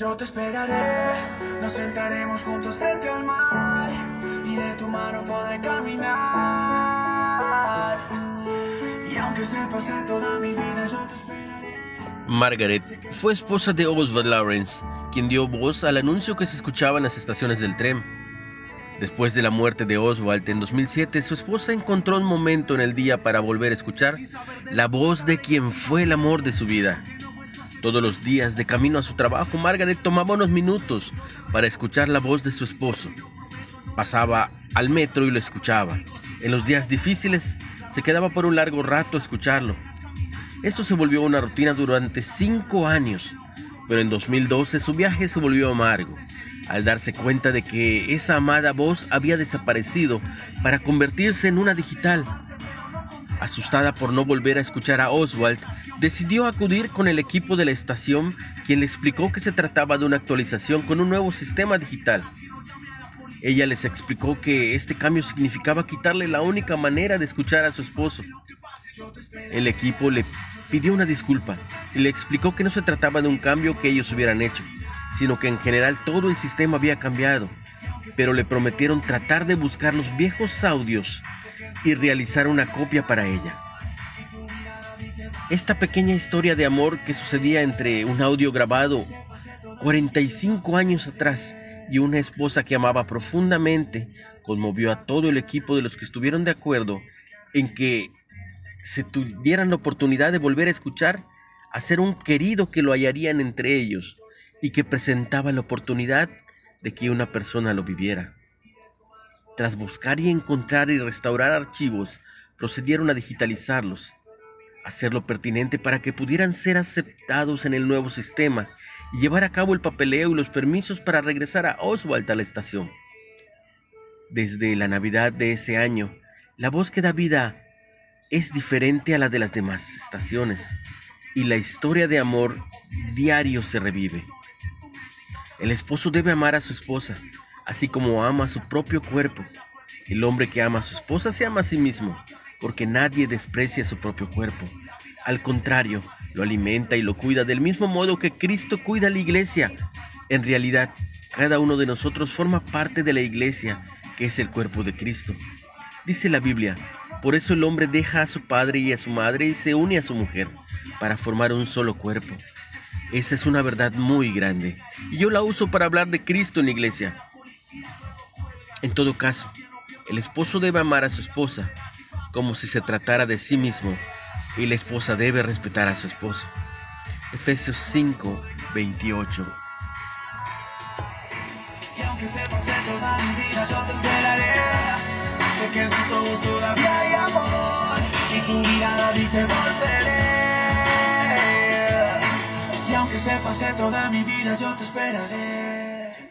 Yo te esperaré, nos sentaremos juntos frente al mar y de tu mano podré caminar. Y aunque toda mi vida, yo te esperaré. Margaret fue esposa de Oswald Lawrence, quien dio voz al anuncio que se escuchaba en las estaciones del tren. Después de la muerte de Oswald en 2007, su esposa encontró un momento en el día para volver a escuchar la voz de quien fue el amor de su vida. Todos los días de camino a su trabajo, Margaret tomaba unos minutos para escuchar la voz de su esposo. Pasaba al metro y lo escuchaba. En los días difíciles, se quedaba por un largo rato a escucharlo. Esto se volvió una rutina durante cinco años, pero en 2012 su viaje se volvió amargo al darse cuenta de que esa amada voz había desaparecido para convertirse en una digital. Asustada por no volver a escuchar a Oswald, decidió acudir con el equipo de la estación, quien le explicó que se trataba de una actualización con un nuevo sistema digital. Ella les explicó que este cambio significaba quitarle la única manera de escuchar a su esposo. El equipo le pidió una disculpa y le explicó que no se trataba de un cambio que ellos hubieran hecho, sino que en general todo el sistema había cambiado, pero le prometieron tratar de buscar los viejos audios y realizar una copia para ella. Esta pequeña historia de amor que sucedía entre un audio grabado 45 años atrás y una esposa que amaba profundamente conmovió a todo el equipo de los que estuvieron de acuerdo en que se tuvieran la oportunidad de volver a escuchar a ser un querido que lo hallarían entre ellos y que presentaba la oportunidad de que una persona lo viviera. Tras buscar y encontrar y restaurar archivos, procedieron a digitalizarlos, hacerlo pertinente para que pudieran ser aceptados en el nuevo sistema y llevar a cabo el papeleo y los permisos para regresar a Oswald a la estación. Desde la Navidad de ese año, la voz que da vida es diferente a la de las demás estaciones y la historia de amor diario se revive. El esposo debe amar a su esposa, así como ama su propio cuerpo. El hombre que ama a su esposa se ama a sí mismo, porque nadie desprecia su propio cuerpo. Al contrario, lo alimenta y lo cuida del mismo modo que Cristo cuida la iglesia. En realidad, cada uno de nosotros forma parte de la iglesia, que es el cuerpo de Cristo. Dice la Biblia, por eso el hombre deja a su padre y a su madre y se une a su mujer, para formar un solo cuerpo. Esa es una verdad muy grande y yo la uso para hablar de Cristo en la iglesia. En todo caso, el esposo debe amar a su esposa como si se tratara de sí mismo y la esposa debe respetar a su esposo. Efesios 5, 28. Y aunque se pase toda mi vida, yo te esperaré. Sé que en tus ojos todavía hay amor y tu mirada dice volveré. Y aunque se pase toda mi vida, yo te esperaré.